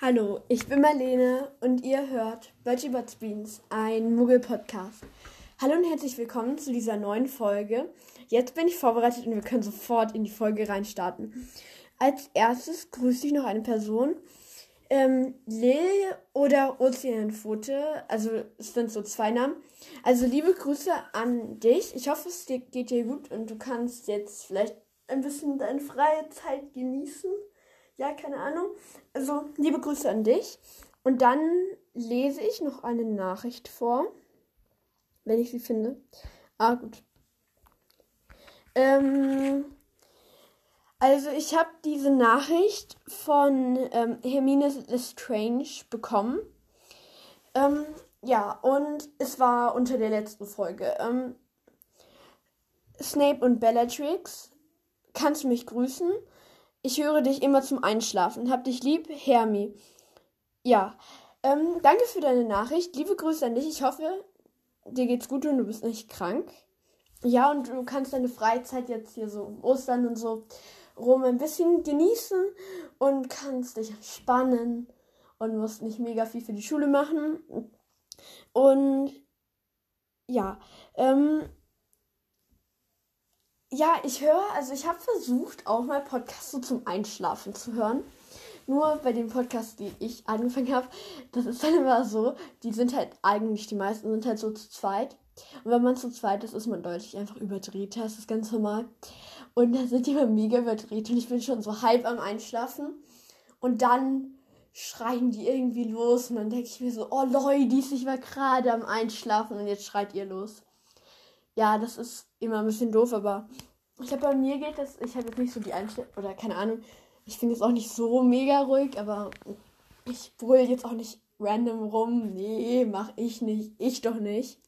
Hallo, ich bin Marlene und ihr hört Bertie Bots Beans, ein Muggel-Podcast. Hallo und herzlich willkommen zu dieser neuen Folge. Jetzt bin ich vorbereitet und wir können sofort in die Folge reinstarten. Als erstes grüße ich noch eine Person. Ähm, Lil oder Ozeanfote, also es sind so zwei Namen. Also liebe Grüße an dich. Ich hoffe, es geht dir gut und du kannst jetzt vielleicht ein bisschen deine freie Zeit genießen. Ja, keine Ahnung. Also, liebe Grüße an dich. Und dann lese ich noch eine Nachricht vor, wenn ich sie finde. Ah, gut. Ähm, also, ich habe diese Nachricht von ähm, Hermine Lestrange bekommen. Ähm, ja, und es war unter der letzten Folge. Ähm, Snape und Bellatrix, kannst du mich grüßen? Ich höre dich immer zum Einschlafen. Hab dich lieb, Hermi. Ja, ähm, danke für deine Nachricht. Liebe Grüße an dich. Ich hoffe, dir geht's gut und du bist nicht krank. Ja, und du kannst deine Freizeit jetzt hier so Ostern und so rum ein bisschen genießen und kannst dich entspannen und musst nicht mega viel für die Schule machen. Und ja, ähm, ja, ich höre, also ich habe versucht, auch mal Podcasts so zum Einschlafen zu hören. Nur bei den Podcasts, die ich angefangen habe, das ist dann immer so, die sind halt eigentlich, die meisten sind halt so zu zweit. Und wenn man zu zweit ist, ist man deutlich einfach überdreht. Das ist ganz normal. Und da sind die immer mega überdreht und ich bin schon so halb am Einschlafen. Und dann schreien die irgendwie los und dann denke ich mir so, oh Leute, ich war gerade am Einschlafen und jetzt schreit ihr los. Ja, das ist immer ein bisschen doof, aber ich glaube, bei mir geht das, ich habe jetzt nicht so die Einstellung, oder keine Ahnung, ich finde es auch nicht so mega ruhig, aber ich brüll jetzt auch nicht random rum. Nee, mach ich nicht. Ich doch nicht.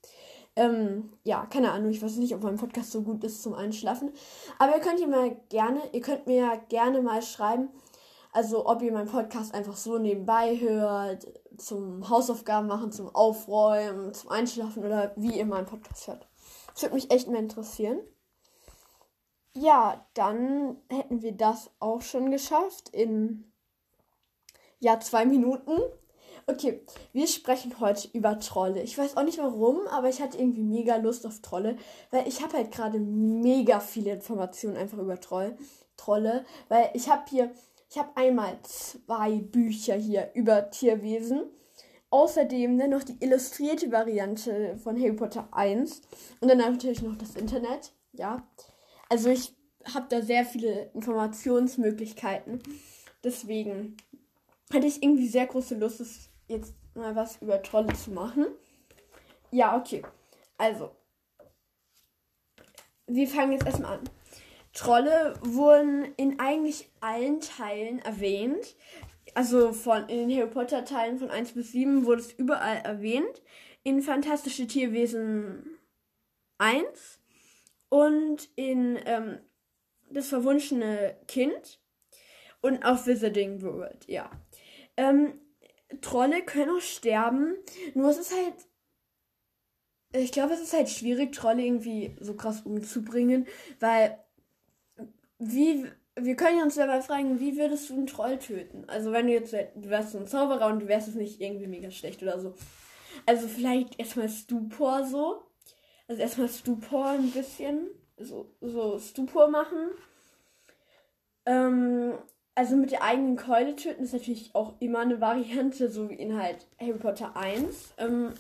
Ähm, ja, keine Ahnung. Ich weiß nicht, ob mein Podcast so gut ist zum Einschlafen. Aber ihr könnt ihr mal gerne, ihr könnt mir ja gerne mal schreiben, also ob ihr meinen Podcast einfach so nebenbei hört, zum Hausaufgaben machen, zum Aufräumen, zum Einschlafen oder wie ihr meinen Podcast hört. Das würde mich echt mehr interessieren. Ja, dann hätten wir das auch schon geschafft in ja zwei Minuten. Okay, wir sprechen heute über Trolle. Ich weiß auch nicht warum, aber ich hatte irgendwie mega Lust auf Trolle, weil ich habe halt gerade mega viele Informationen einfach über Troll, Trolle, weil ich habe hier, ich habe einmal zwei Bücher hier über Tierwesen Außerdem dann noch die illustrierte Variante von Harry Potter 1. Und dann natürlich noch das Internet. Ja. Also ich habe da sehr viele Informationsmöglichkeiten. Deswegen hatte ich irgendwie sehr große Lust, jetzt mal was über Trolle zu machen. Ja, okay. Also. Wir fangen jetzt erstmal an. Trolle wurden in eigentlich allen Teilen erwähnt also von in den Harry Potter Teilen von 1 bis 7 wurde es überall erwähnt. In Fantastische Tierwesen 1 und in ähm, Das verwunschene Kind und auf Wizarding World, ja. Ähm, Trolle können auch sterben, nur es ist halt. Ich glaube, es ist halt schwierig, Trolle irgendwie so krass umzubringen, weil wie wir können uns dabei fragen, wie würdest du einen Troll töten? Also wenn du jetzt, du wärst so ein Zauberer und du wärst es nicht irgendwie mega schlecht oder so. Also vielleicht erstmal Stupor so. Also erstmal Stupor ein bisschen. So, so Stupor machen. Ähm, also mit der eigenen Keule töten ist natürlich auch immer eine Variante, so wie in halt Harry Potter 1. Ähm,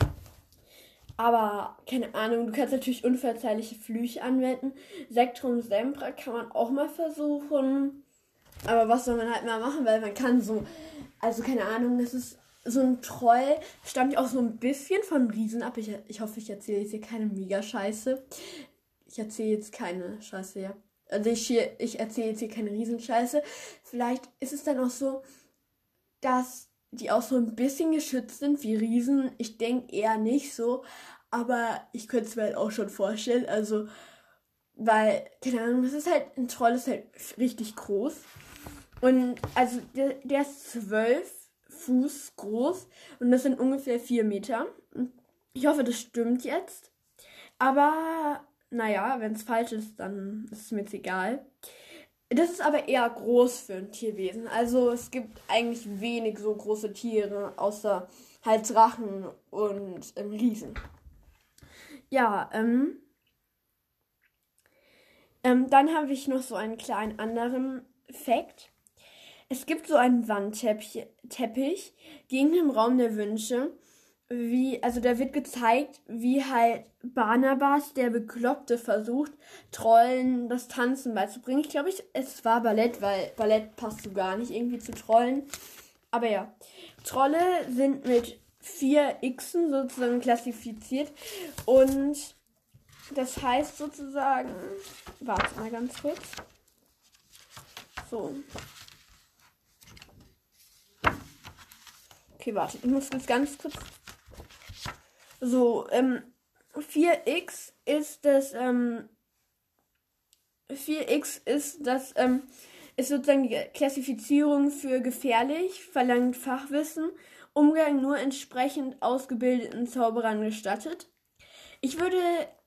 aber keine Ahnung, du kannst natürlich unverzeihliche Flüche anwenden. Sektrum Sempra kann man auch mal versuchen. Aber was soll man halt mal machen, weil man kann so, also keine Ahnung, das ist so ein Troll, stammt auch so ein bisschen von Riesen ab. Ich, ich hoffe, ich erzähle jetzt hier keine Mega-Scheiße. Ich erzähle jetzt keine Scheiße, ja. Also ich, ich erzähle jetzt hier keine Riesenscheiße. Vielleicht ist es dann auch so, dass die auch so ein bisschen geschützt sind wie Riesen. Ich denke eher nicht so, aber ich könnte es mir halt auch schon vorstellen. Also, weil, keine Ahnung, das ist halt, ein Troll ist halt richtig groß. Und also der, der ist zwölf Fuß groß und das sind ungefähr vier Meter. Ich hoffe, das stimmt jetzt. Aber naja, wenn es falsch ist, dann ist es mir jetzt egal. Das ist aber eher groß für ein Tierwesen. Also es gibt eigentlich wenig so große Tiere, außer halt Drachen und ähm, Riesen. Ja, ähm, ähm, dann habe ich noch so einen kleinen anderen Fakt. Es gibt so einen Wandteppich Teppich gegen den Raum der Wünsche. Wie, also da wird gezeigt, wie halt Barnabas, der Bekloppte, versucht, Trollen das Tanzen beizubringen. Ich glaube, ich, es war Ballett, weil Ballett passt so gar nicht irgendwie zu Trollen. Aber ja, Trolle sind mit vier Xen sozusagen klassifiziert und das heißt sozusagen, warte mal ganz kurz. So. Okay, warte, ich muss jetzt ganz kurz. So, ähm, 4x ist das, ähm, 4x ist das, ähm, ist sozusagen die Klassifizierung für gefährlich, verlangt Fachwissen, Umgang nur entsprechend ausgebildeten Zauberern gestattet. Ich würde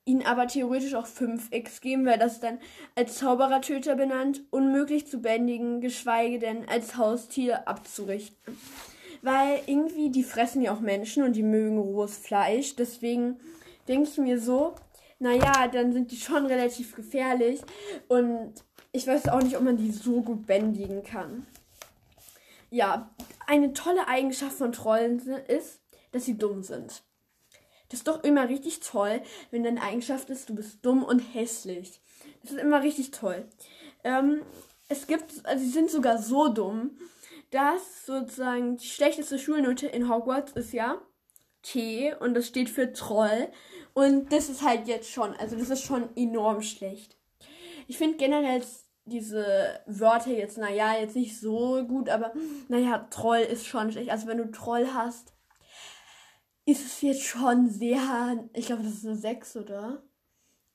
ihnen aber theoretisch auch 5x geben, weil das dann als Zauberertöter benannt, unmöglich zu bändigen, geschweige denn als Haustier abzurichten. Weil irgendwie, die fressen ja auch Menschen und die mögen rohes Fleisch. Deswegen denke ich mir so, naja, dann sind die schon relativ gefährlich. Und ich weiß auch nicht, ob man die so gut bändigen kann. Ja, eine tolle Eigenschaft von Trollen ist, dass sie dumm sind. Das ist doch immer richtig toll, wenn deine Eigenschaft ist, du bist dumm und hässlich. Das ist immer richtig toll. Ähm, es gibt, also sie sind sogar so dumm, dass sozusagen die schlechteste Schulnote in Hogwarts ist ja T und das steht für Troll. Und das ist halt jetzt schon, also das ist schon enorm schlecht. Ich finde generell diese Wörter jetzt, naja, jetzt nicht so gut, aber naja, Troll ist schon schlecht. Also wenn du Troll hast, ist es jetzt schon sehr, ich glaube, das ist eine 6, oder?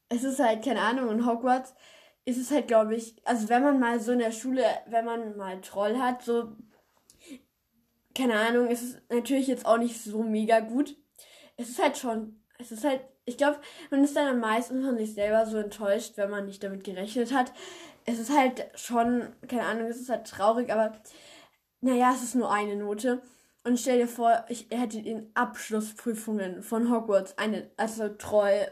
Es ist halt, keine Ahnung, in Hogwarts ist es halt, glaube ich, also wenn man mal so in der Schule, wenn man mal Troll hat, so, keine Ahnung, ist es natürlich jetzt auch nicht so mega gut. Es ist halt schon, es ist halt, ich glaube, man ist dann am meisten von sich selber so enttäuscht, wenn man nicht damit gerechnet hat. Es ist halt schon, keine Ahnung, es ist halt traurig, aber naja, es ist nur eine Note. Und stell dir vor, ich hätte in Abschlussprüfungen von Hogwarts eine, also treu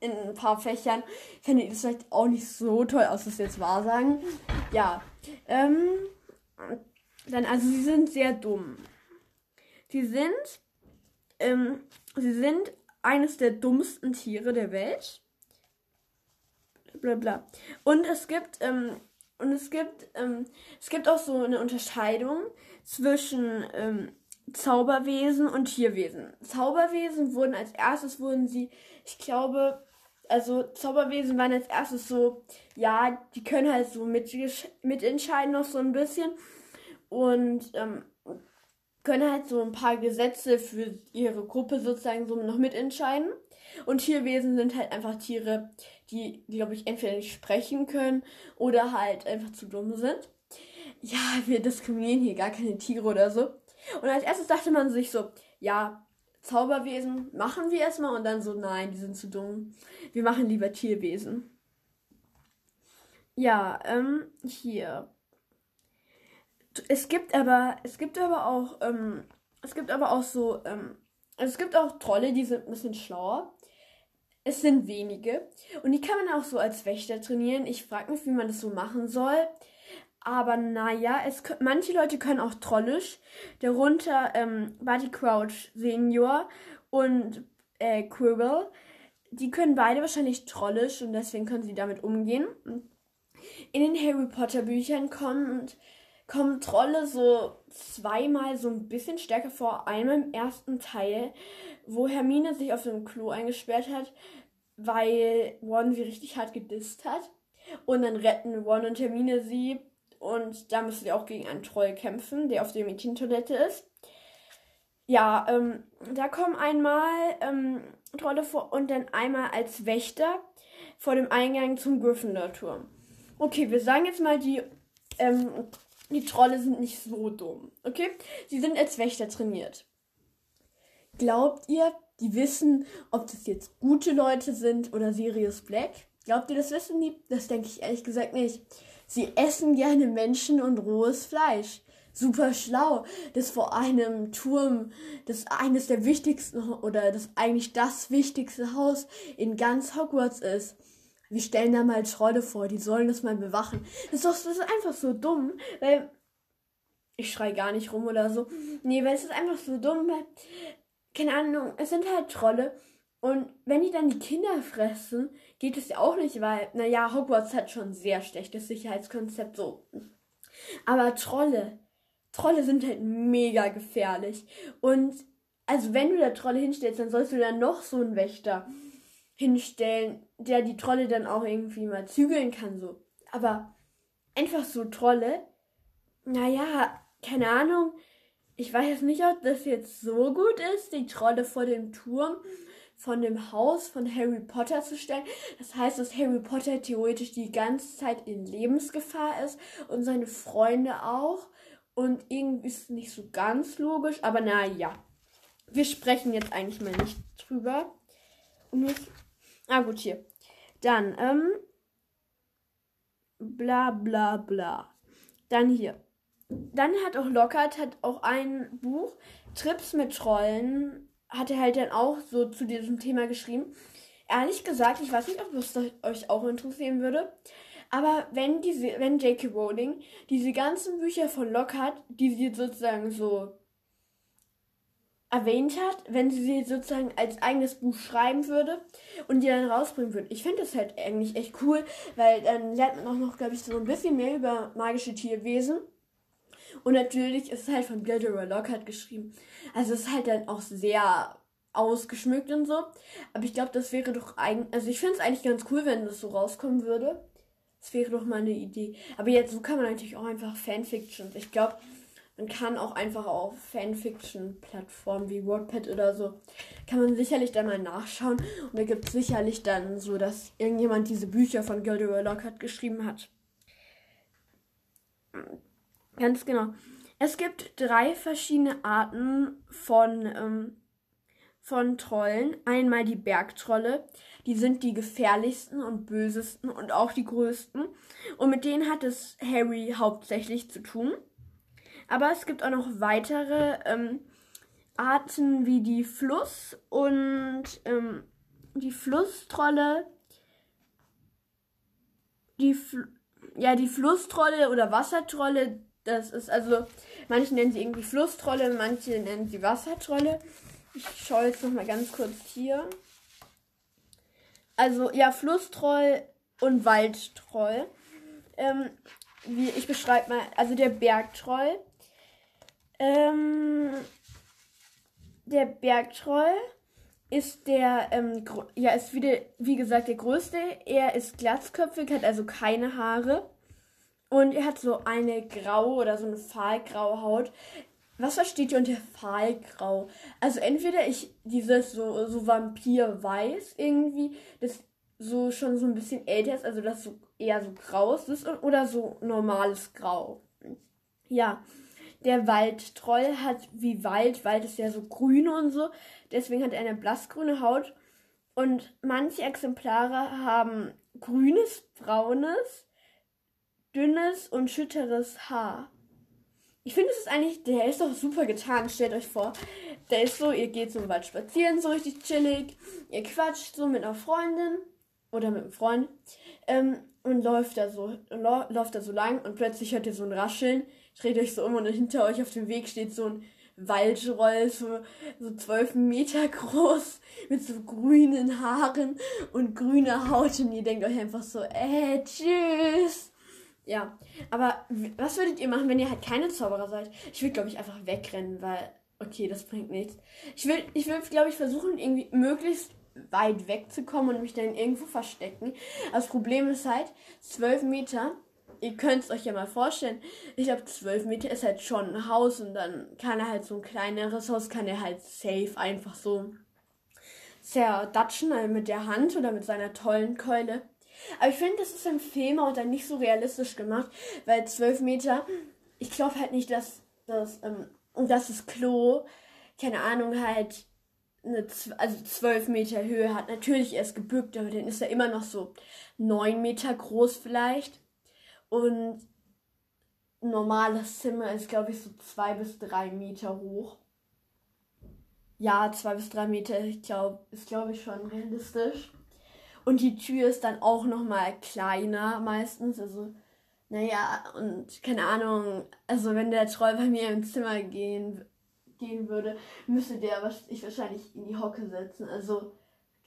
in ein paar Fächern. Fände ich das vielleicht auch nicht so toll aus, das jetzt wahr sagen. Ja. Ähm, dann, also sie sind sehr dumm. Sie sind, ähm, sie sind eines der dummsten Tiere der Welt. Bla bla. Und es gibt, ähm, und es gibt, ähm, es gibt auch so eine Unterscheidung zwischen, ähm, Zauberwesen und Tierwesen. Zauberwesen wurden als erstes wurden sie, ich glaube, also Zauberwesen waren als erstes so, ja, die können halt so mit, mitentscheiden noch so ein bisschen und ähm, können halt so ein paar Gesetze für ihre Gruppe sozusagen so noch mitentscheiden. Und Tierwesen sind halt einfach Tiere, die, glaube ich, entweder nicht sprechen können oder halt einfach zu dumm sind. Ja, wir diskriminieren hier gar keine Tiere oder so. Und als erstes dachte man sich so, ja, Zauberwesen machen wir erstmal und dann so, nein, die sind zu dumm. Wir machen lieber Tierwesen. Ja, ähm, hier. Es gibt aber, es gibt aber auch, ähm, es gibt aber auch so, ähm, es gibt auch Trolle, die sind ein bisschen schlauer. Es sind wenige. Und die kann man auch so als Wächter trainieren. Ich frage mich, wie man das so machen soll. Aber naja, es, manche Leute können auch trollisch. Darunter ähm, Barty Crouch Senior und äh, Quirrell. Die können beide wahrscheinlich trollisch und deswegen können sie damit umgehen. In den Harry Potter Büchern kommen, kommen Trolle so zweimal so ein bisschen stärker vor. Einmal im ersten Teil, wo Hermine sich auf dem Klo eingesperrt hat, weil Ron sie richtig hart gedisst hat. Und dann retten Ron und Hermine sie und da müssen wir auch gegen einen Troll kämpfen, der auf der Mädchentoilette ist. Ja, ähm, da kommen einmal ähm, Trolle vor und dann einmal als Wächter vor dem Eingang zum Gryffindor-Turm. Okay, wir sagen jetzt mal, die, ähm, die Trolle sind nicht so dumm. Okay? Sie sind als Wächter trainiert. Glaubt ihr, die wissen, ob das jetzt gute Leute sind oder Sirius Black? Glaubt ihr, das wissen die? Das denke ich ehrlich gesagt nicht. Sie essen gerne Menschen und rohes Fleisch. Super schlau, dass vor einem Turm, das eines der wichtigsten oder das eigentlich das wichtigste Haus in ganz Hogwarts ist. Wir stellen da mal Trolle vor, die sollen das mal bewachen. Das ist doch das ist einfach so dumm, weil ich schrei gar nicht rum oder so. Nee, weil es ist einfach so dumm, weil keine Ahnung, es sind halt Trolle und wenn die dann die Kinder fressen, geht es ja auch nicht, weil, naja, Hogwarts hat schon ein sehr schlechtes Sicherheitskonzept so. Aber Trolle, Trolle sind halt mega gefährlich. Und also wenn du da Trolle hinstellst, dann sollst du da noch so einen Wächter hinstellen, der die Trolle dann auch irgendwie mal zügeln kann, so. Aber einfach so Trolle, naja, keine Ahnung. Ich weiß jetzt nicht, ob das jetzt so gut ist, die Trolle vor dem Turm von dem Haus von Harry Potter zu stellen. Das heißt, dass Harry Potter theoretisch die ganze Zeit in Lebensgefahr ist und seine Freunde auch. Und irgendwie ist es nicht so ganz logisch, aber naja. Wir sprechen jetzt eigentlich mal nicht drüber. Und jetzt, ah gut, hier. Dann, ähm, bla bla bla. Dann hier. Dann hat auch Lockhart hat auch ein Buch, Trips mit Trollen, hat er halt dann auch so zu diesem Thema geschrieben. Ehrlich gesagt, ich weiß nicht, ob das euch auch interessieren würde. Aber wenn wenn J.K. Rowling diese ganzen Bücher von Lockhart, die sie sozusagen so erwähnt hat, wenn sie sie sozusagen als eigenes Buch schreiben würde und die dann rausbringen würde. Ich finde das halt eigentlich echt cool, weil dann lernt man auch noch, glaube ich, so ein bisschen mehr über magische Tierwesen. Und natürlich ist es halt von Gilderoy Lockhart geschrieben. Also es ist halt dann auch sehr ausgeschmückt und so. Aber ich glaube, das wäre doch eigentlich. Also ich finde es eigentlich ganz cool, wenn das so rauskommen würde. Das wäre doch mal eine Idee. Aber jetzt so kann man natürlich auch einfach Fanfictions. Ich glaube, man kann auch einfach auf Fanfiction-Plattformen wie WordPad oder so, kann man sicherlich dann mal nachschauen. Und da gibt es sicherlich dann so, dass irgendjemand diese Bücher von Gilderoy Lockhart geschrieben hat. Ganz genau. Es gibt drei verschiedene Arten von, ähm, von Trollen. Einmal die Bergtrolle. Die sind die gefährlichsten und bösesten und auch die größten. Und mit denen hat es Harry hauptsächlich zu tun. Aber es gibt auch noch weitere ähm, Arten wie die Fluss und ähm, die Flusstrolle. Die Fl ja, die Flusstrolle oder Wassertrolle, das ist also, manche nennen sie irgendwie Flusstrolle, manche nennen sie Wassertrolle. Ich schaue jetzt nochmal ganz kurz hier. Also, ja, Flusstroll und Waldtroll. Ähm, wie, ich beschreibe mal, also der Bergtroll. Ähm, der Bergtroll ist der, ähm, ja, ist wieder, wie gesagt, der größte. Er ist glatzköpfig, hat also keine Haare. Und er hat so eine graue oder so eine fahlgraue Haut. Was versteht ihr unter fahlgrau? Also entweder ich dieses so, so Vampir-Weiß irgendwie, das so schon so ein bisschen älter ist, also das so eher so grau ist, oder so normales Grau. Ja, der Waldtroll hat wie Wald, Wald ist ja so grün und so, deswegen hat er eine blassgrüne Haut. Und manche Exemplare haben grünes, braunes dünnes und schütteres Haar. Ich finde, es ist eigentlich, der ist doch super getan. Stellt euch vor, der ist so, ihr geht so im Wald spazieren, so richtig chillig. Ihr quatscht so mit einer Freundin oder mit einem Freund ähm, und läuft da so, läuft da so lang und plötzlich hört ihr so ein Rascheln. Dreht euch so um und hinter euch auf dem Weg steht so ein Waldroll, so, so zwölf Meter groß, mit so grünen Haaren und grüner Haut und ihr denkt euch einfach so, äh, tschüss. Ja, aber was würdet ihr machen, wenn ihr halt keine Zauberer seid? Ich würde, glaube ich, einfach wegrennen, weil, okay, das bringt nichts. Ich will, ich will, glaube ich, versuchen, irgendwie möglichst weit wegzukommen und mich dann irgendwo verstecken. Das Problem ist halt, zwölf Meter, ihr könnt es euch ja mal vorstellen, ich glaube, zwölf Meter ist halt schon ein Haus und dann kann er halt so ein kleineres Haus, kann er halt safe einfach so zerdatschen also mit der Hand oder mit seiner tollen Keule. Aber ich finde, das ist im Film auch dann nicht so realistisch gemacht, weil zwölf Meter, ich glaube halt nicht, dass das, ähm, dass das Klo, keine Ahnung, halt eine, also zwölf Meter Höhe hat. Natürlich er ist gebückt, aber dann ist er immer noch so neun Meter groß vielleicht. Und ein normales Zimmer ist, glaube ich, so zwei bis drei Meter hoch. Ja, zwei bis drei Meter, ich glaube, ist, glaube ich, schon realistisch. Und die Tür ist dann auch nochmal kleiner meistens. Also, naja, und keine Ahnung, also wenn der Troll bei mir im Zimmer gehen, gehen würde, müsste der ich wahrscheinlich in die Hocke setzen. Also,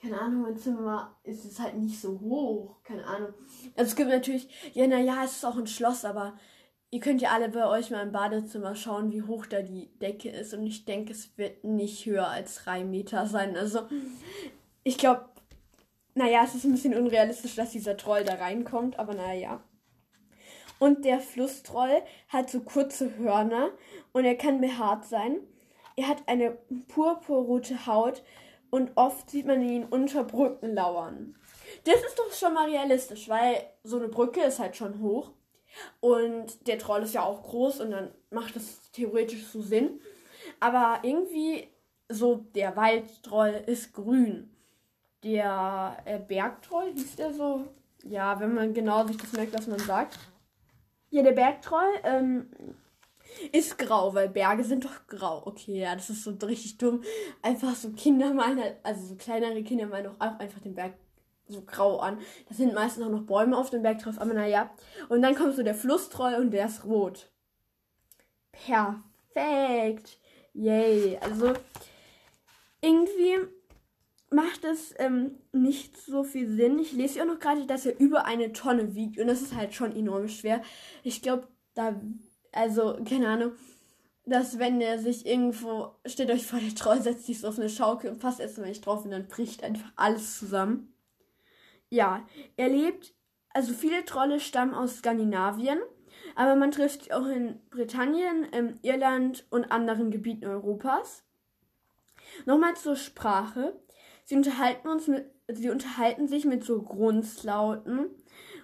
keine Ahnung, mein Zimmer ist es halt nicht so hoch. Keine Ahnung. Also es gibt natürlich, ja, naja, es ist auch ein Schloss, aber ihr könnt ja alle bei euch mal im Badezimmer schauen, wie hoch da die Decke ist. Und ich denke, es wird nicht höher als drei Meter sein. Also, ich glaube, naja, es ist ein bisschen unrealistisch, dass dieser Troll da reinkommt, aber naja. Und der Flusstroll hat so kurze Hörner und er kann behaart sein. Er hat eine purpurrote Haut und oft sieht man ihn unter Brücken lauern. Das ist doch schon mal realistisch, weil so eine Brücke ist halt schon hoch und der Troll ist ja auch groß und dann macht das theoretisch so Sinn. Aber irgendwie so der Waldtroll ist grün der äh, Bergtroll, hieß der so? Ja, wenn man genau sich das merkt, was man sagt. Ja, der Bergtroll ähm, ist grau, weil Berge sind doch grau. Okay, ja, das ist so richtig dumm. Einfach so Kinder meinen halt, also so kleinere Kinder meinen auch einfach den Berg so grau an. Da sind meistens auch noch Bäume auf dem Berg drauf, aber naja. Und dann kommt so der Flusstroll und der ist rot. Perfekt. Yay. Also irgendwie macht es ähm, nicht so viel Sinn. Ich lese ja auch noch gerade, dass er über eine Tonne wiegt und das ist halt schon enorm schwer. Ich glaube, da, also, keine Ahnung, dass wenn er sich irgendwo, stellt euch vor, der Troll setzt sich so auf eine Schaukel und passt erstmal nicht drauf und dann bricht einfach alles zusammen. Ja, er lebt, also viele Trolle stammen aus Skandinavien, aber man trifft sie auch in Britannien, in Irland und anderen Gebieten Europas. Nochmal zur Sprache. Sie unterhalten uns mit, sie unterhalten sich mit so Grunzlauten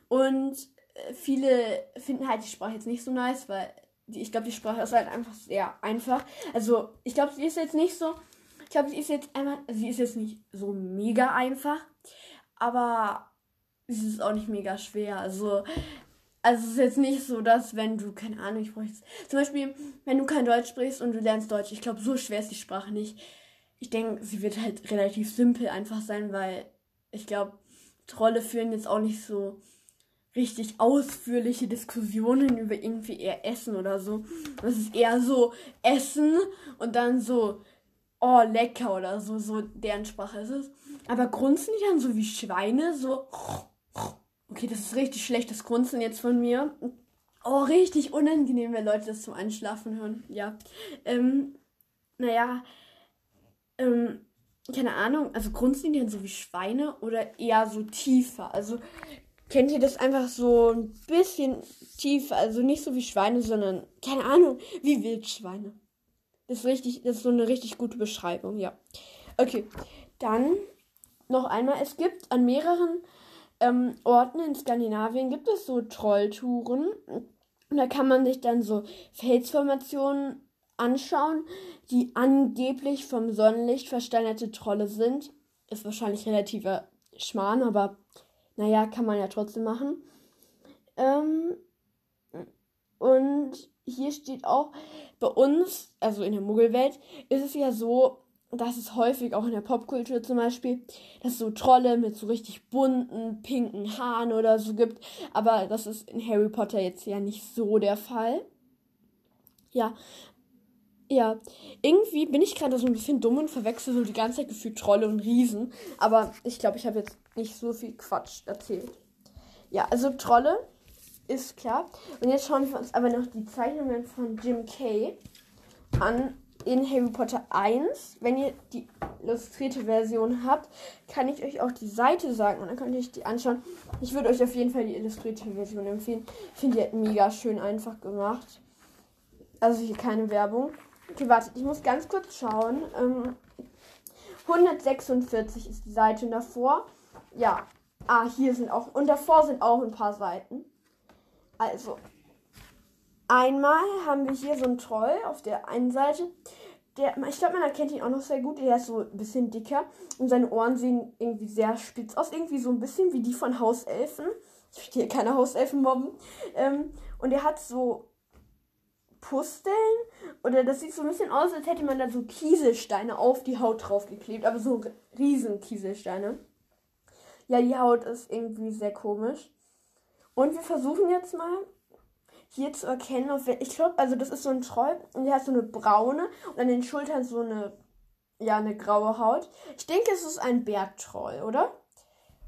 und äh, viele finden halt die Sprache jetzt nicht so nice, weil ich glaube, die Sprache ist halt einfach sehr einfach. Also, ich glaube, sie ist jetzt nicht so, ich glaube, sie ist jetzt einmal, sie ist jetzt nicht so mega einfach, aber sie ist auch nicht mega schwer. Also, also es ist jetzt nicht so, dass wenn du, keine Ahnung, ich brauche zum Beispiel, wenn du kein Deutsch sprichst und du lernst Deutsch, ich glaube, so schwer ist die Sprache nicht ich denke, sie wird halt relativ simpel einfach sein, weil ich glaube, Trolle führen jetzt auch nicht so richtig ausführliche Diskussionen über irgendwie eher Essen oder so. Das ist eher so Essen und dann so, oh, lecker oder so, so deren Sprache ist es. Aber grunzen die dann so wie Schweine, so. Okay, das ist richtig schlechtes Grunzen jetzt von mir. Oh, richtig unangenehm, wenn Leute das zum Einschlafen hören. Ja. Ähm, naja, ähm, keine Ahnung, also grunzen die dann so wie Schweine oder eher so tiefer? Also kennt ihr das einfach so ein bisschen tiefer, also nicht so wie Schweine, sondern keine Ahnung, wie Wildschweine. Das ist richtig, das ist so eine richtig gute Beschreibung, ja. Okay, dann noch einmal, es gibt an mehreren ähm, Orten in Skandinavien gibt es so Trolltouren. Und da kann man sich dann so Felsformationen anschauen, die angeblich vom Sonnenlicht versteinerte Trolle sind. Ist wahrscheinlich relativer Schmarrn, aber naja, kann man ja trotzdem machen. Ähm, und hier steht auch, bei uns, also in der Muggelwelt, ist es ja so, dass es häufig auch in der Popkultur zum Beispiel, dass es so Trolle mit so richtig bunten, pinken Haaren oder so gibt. Aber das ist in Harry Potter jetzt ja nicht so der Fall. Ja, ja, irgendwie bin ich gerade so ein bisschen dumm und verwechsel so die ganze Zeit gefühlt Trolle und Riesen. Aber ich glaube, ich habe jetzt nicht so viel Quatsch erzählt. Ja, also Trolle ist klar. Und jetzt schauen wir uns aber noch die Zeichnungen von Jim Kay an in Harry Potter 1. Wenn ihr die illustrierte Version habt, kann ich euch auch die Seite sagen und dann könnt ihr euch die anschauen. Ich würde euch auf jeden Fall die illustrierte Version empfehlen. Ich finde die halt mega schön einfach gemacht. Also hier keine Werbung. Okay, wartet, ich muss ganz kurz schauen. Ähm, 146 ist die Seite davor. Ja. Ah, hier sind auch. Und davor sind auch ein paar Seiten. Also. Einmal haben wir hier so einen Troll auf der einen Seite. Der, ich glaube, man erkennt ihn auch noch sehr gut. Der ist so ein bisschen dicker. Und seine Ohren sehen irgendwie sehr spitz aus. Irgendwie so ein bisschen wie die von Hauselfen. Ich möchte hier keine Hauselfen mobben. Ähm, und er hat so Pusteln. Oder das sieht so ein bisschen aus, als hätte man da so Kieselsteine auf die Haut draufgeklebt. Aber so riesen Kieselsteine. Ja, die Haut ist irgendwie sehr komisch. Und wir versuchen jetzt mal hier zu erkennen, auf ich glaube, also das ist so ein Troll und der hat so eine braune und an den Schultern so eine, ja, eine graue Haut. Ich denke, es ist ein Bergtroll, oder?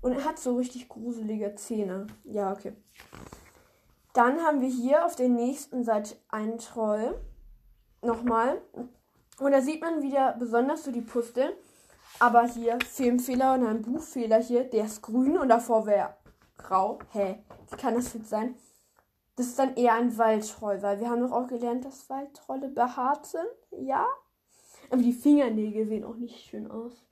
Und er hat so richtig gruselige Zähne. Ja, okay. Dann haben wir hier auf der nächsten Seite einen Troll. Nochmal. Und da sieht man wieder besonders so die Pusteln. Aber hier Filmfehler und ein Buchfehler hier. Der ist grün und davor wäre grau. Hä? Wie kann das jetzt sein? Das ist dann eher ein Waldtroll, weil wir haben doch auch gelernt, dass Waldtrolle behaart sind. Ja? Aber die Fingernägel sehen auch nicht schön aus.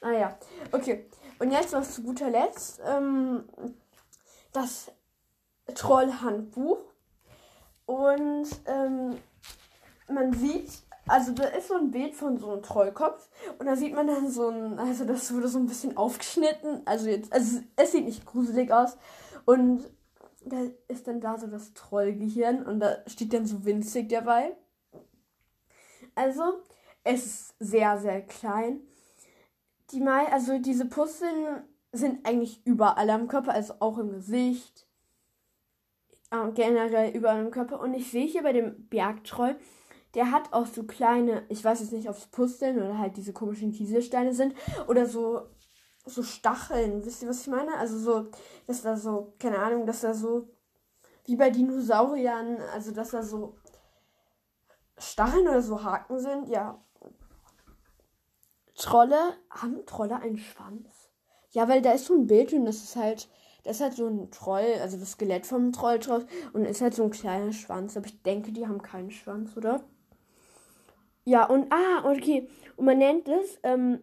Naja, okay. Und jetzt noch zu guter Letzt ähm, das Trollhandbuch. Und ähm, man sieht, also da ist so ein Bild von so einem Trollkopf und da sieht man dann so ein, also das wurde so ein bisschen aufgeschnitten. Also jetzt, also es sieht nicht gruselig aus. Und da ist dann da so das Trollgehirn und da steht dann so winzig dabei. Also, es ist sehr, sehr klein. Die mal, also diese Pusteln sind eigentlich überall am Körper, also auch im Gesicht. Äh, generell überall im Körper. Und ich sehe hier bei dem Bergtroll, der hat auch so kleine, ich weiß jetzt nicht, ob es Pusteln oder halt diese komischen Kieselsteine sind oder so so Stacheln. Wisst ihr, was ich meine? Also so, dass da so, keine Ahnung, dass da so, wie bei Dinosauriern, also dass da so Stacheln oder so Haken sind, ja. Trolle, haben Trolle einen Schwanz? Ja, weil da ist so ein Bild und das ist halt, das ist halt so ein Troll, also das Skelett vom Troll drauf und ist halt so ein kleiner Schwanz. Aber ich denke, die haben keinen Schwanz, oder? Ja, und, ah, okay. Und man nennt es, ähm,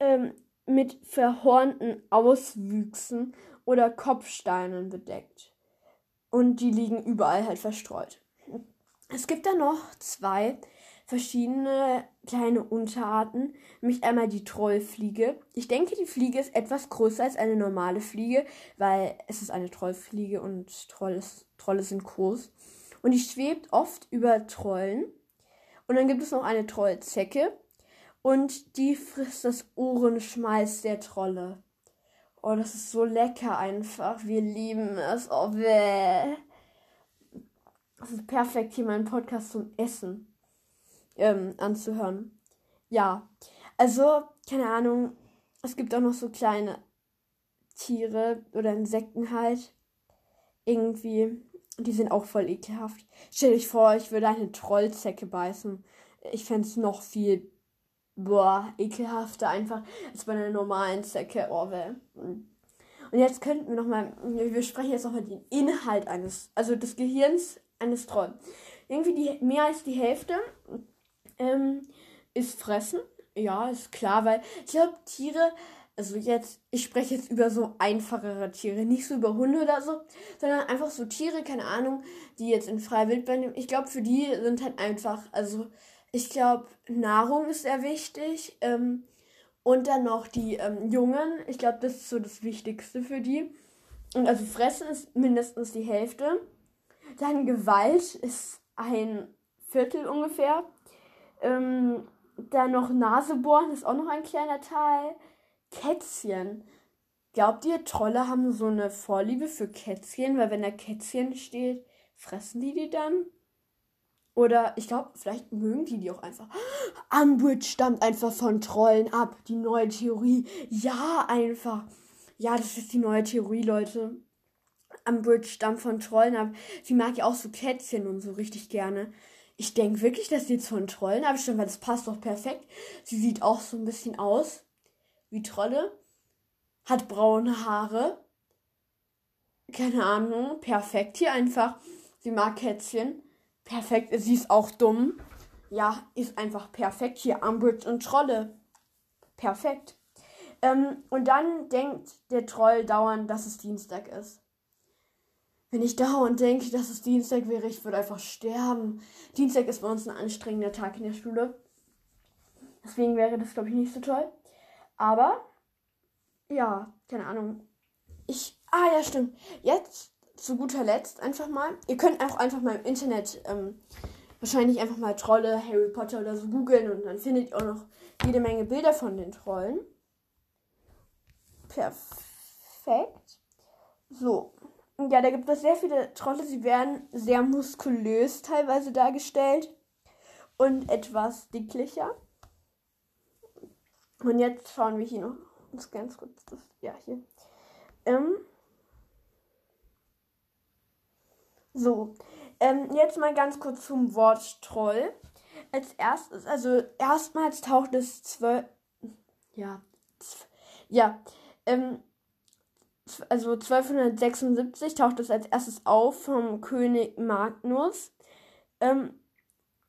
ähm, mit verhornten Auswüchsen oder Kopfsteinen bedeckt. Und die liegen überall halt verstreut. Es gibt da noch zwei verschiedene kleine Unterarten, nämlich einmal die Trollfliege. Ich denke, die Fliege ist etwas größer als eine normale Fliege, weil es ist eine Trollfliege und Trolle, Trolle sind groß. Und die schwebt oft über Trollen. Und dann gibt es noch eine Trollzecke. Und die frisst das Ohrenschmalz der Trolle. Oh, das ist so lecker einfach. Wir lieben es. Oh, bäh. Das ist perfekt, hier meinen Podcast zum Essen ähm, anzuhören. Ja, also, keine Ahnung. Es gibt auch noch so kleine Tiere oder Insekten halt. Irgendwie. Die sind auch voll ekelhaft. Stell dich vor, ich würde eine Trollzecke beißen. Ich fände es noch viel boah, ekelhafter einfach als bei einer normalen Zecke. Oh, Und jetzt könnten wir nochmal, wir sprechen jetzt nochmal den Inhalt eines, also des Gehirns eines Trolls. Irgendwie die, mehr als die Hälfte ähm, ist Fressen. Ja, ist klar, weil ich glaube, Tiere, also jetzt, ich spreche jetzt über so einfachere Tiere, nicht so über Hunde oder so, sondern einfach so Tiere, keine Ahnung, die jetzt in freier Wildbahn, ich glaube, für die sind halt einfach, also ich glaube, Nahrung ist sehr wichtig. Ähm, und dann noch die ähm, Jungen. Ich glaube, das ist so das Wichtigste für die. Und also Fressen ist mindestens die Hälfte. Dann Gewalt ist ein Viertel ungefähr. Ähm, dann noch Nase bohren ist auch noch ein kleiner Teil. Kätzchen. Glaubt ihr, Trolle haben so eine Vorliebe für Kätzchen? Weil wenn da Kätzchen steht, fressen die die dann? Oder ich glaube, vielleicht mögen die die auch einfach. Umbridge stammt einfach von Trollen ab. Die neue Theorie. Ja, einfach. Ja, das ist die neue Theorie, Leute. Umbridge stammt von Trollen ab. Sie mag ja auch so Kätzchen und so richtig gerne. Ich denke wirklich, dass sie jetzt von Trollen abstammt, weil das passt doch perfekt. Sie sieht auch so ein bisschen aus wie Trolle. Hat braune Haare. Keine Ahnung. Perfekt hier einfach. Sie mag Kätzchen. Perfekt. Sie ist auch dumm. Ja, ist einfach perfekt. Hier Umbridge und Trolle. Perfekt. Ähm, und dann denkt der Troll dauernd, dass es Dienstag ist. Wenn ich dauernd denke, dass es Dienstag wäre, ich würde einfach sterben. Dienstag ist bei uns ein anstrengender Tag in der Schule. Deswegen wäre das, glaube ich, nicht so toll. Aber, ja, keine Ahnung. Ich Ah, ja, stimmt. Jetzt zu guter Letzt einfach mal. Ihr könnt auch einfach mal im Internet ähm, wahrscheinlich einfach mal Trolle, Harry Potter oder so googeln und dann findet ihr auch noch jede Menge Bilder von den Trollen. Perfekt. So. Ja, da gibt es sehr viele Trolle. Sie werden sehr muskulös teilweise dargestellt und etwas dicklicher. Und jetzt schauen wir hier noch uns ganz kurz das. Ja, hier. Ähm, so, ähm, jetzt mal ganz kurz zum Wort Troll. Als erstes, also erstmals taucht es zwölf. Ja, ja, ähm, also 1276 taucht es als erstes auf vom König Magnus. Ähm,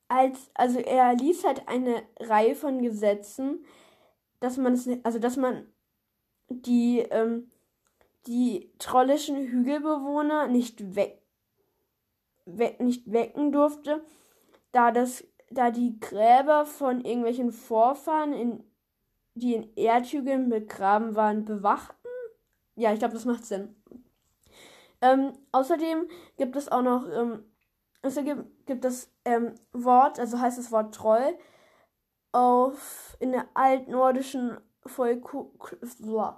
als, also er ließ halt eine Reihe von Gesetzen, dass man es, also dass man die, ähm, die trollischen Hügelbewohner nicht weg, weg, nicht wecken durfte, da das, da die Gräber von irgendwelchen Vorfahren, in, die in Erdhügeln begraben waren, bewachten. Ja, ich glaube, das macht Sinn. Ähm, außerdem gibt es auch noch, ähm, es gibt, gibt das ähm, Wort, also heißt das Wort Troll, auf in der altnordischen Folklore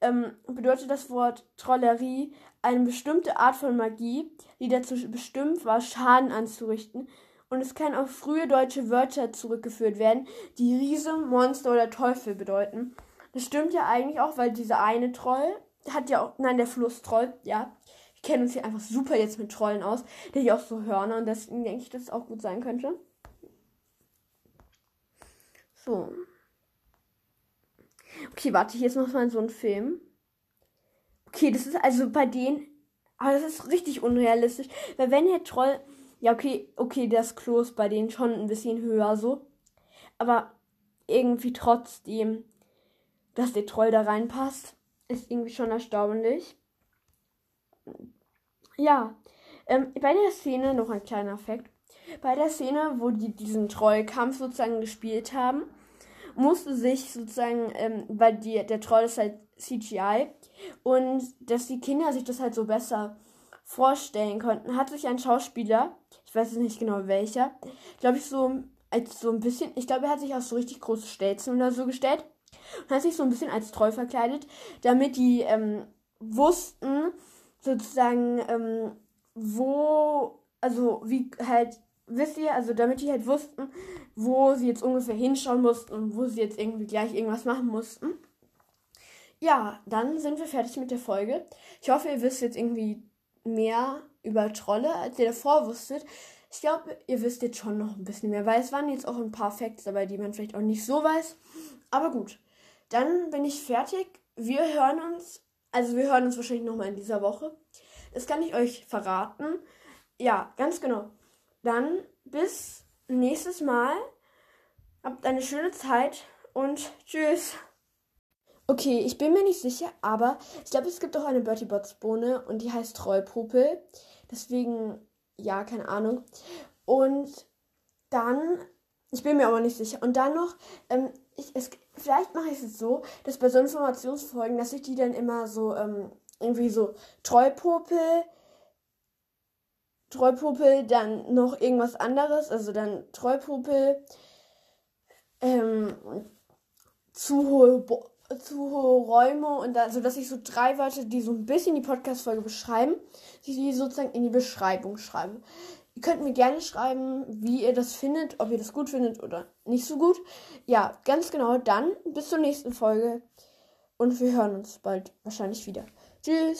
ähm, bedeutet das Wort Trollerie eine bestimmte Art von Magie, die dazu bestimmt war, Schaden anzurichten. Und es kann auf frühe deutsche Wörter zurückgeführt werden, die Riese, Monster oder Teufel bedeuten. Das stimmt ja eigentlich auch, weil dieser eine Troll hat ja auch, nein, der Flusstroll, ja. Ich kenne uns hier einfach super jetzt mit Trollen aus, der hier auch so Hörner und deswegen denke ich, dass es auch gut sein könnte. So. Okay, warte, hier ist noch mal so ein Film. Okay, das ist also bei denen. Aber das ist richtig unrealistisch. Weil wenn der Troll. Ja, okay, okay, das Klo ist bei denen schon ein bisschen höher so. Aber irgendwie trotzdem, dass der Troll da reinpasst, ist irgendwie schon erstaunlich. Ja, ähm, bei der Szene noch ein kleiner Fakt. Bei der Szene, wo die diesen Trollkampf sozusagen gespielt haben, musste sich sozusagen, ähm, weil die, der Troll ist halt CGI und dass die Kinder sich das halt so besser vorstellen konnten, hat sich ein Schauspieler, ich weiß nicht genau welcher, glaube ich so als so ein bisschen, ich glaube, er hat sich auch so richtig große Stelzen oder so gestellt und hat sich so ein bisschen als Troll verkleidet, damit die ähm, wussten sozusagen, ähm, wo, also wie halt wisst ihr, also damit die halt wussten, wo sie jetzt ungefähr hinschauen mussten und wo sie jetzt irgendwie gleich irgendwas machen mussten. Ja, dann sind wir fertig mit der Folge. Ich hoffe, ihr wisst jetzt irgendwie mehr über Trolle, als ihr davor wusstet. Ich glaube, ihr wisst jetzt schon noch ein bisschen mehr, weil es waren jetzt auch ein paar Facts dabei, die man vielleicht auch nicht so weiß. Aber gut, dann bin ich fertig. Wir hören uns, also wir hören uns wahrscheinlich nochmal in dieser Woche. Das kann ich euch verraten. Ja, ganz genau. Dann bis nächstes Mal. Habt eine schöne Zeit und tschüss. Okay, ich bin mir nicht sicher, aber ich glaube, es gibt auch eine Bertie Bots Bohne und die heißt Trollpopel. Deswegen, ja, keine Ahnung. Und dann, ich bin mir aber nicht sicher. Und dann noch, ähm, ich, es, vielleicht mache ich es so, dass bei so Informationsfolgen, dass ich die dann immer so, ähm, irgendwie so Trollpopel, Treupopel, dann noch irgendwas anderes, also dann Treupopel, ähm, zu hohe, zu hohe Räume und dann, also dass ich so drei Wörter, die so ein bisschen die Podcast-Folge beschreiben, die ich sozusagen in die Beschreibung schreibe. Ihr könnt mir gerne schreiben, wie ihr das findet, ob ihr das gut findet oder nicht so gut. Ja, ganz genau. Dann bis zur nächsten Folge und wir hören uns bald wahrscheinlich wieder. Tschüss.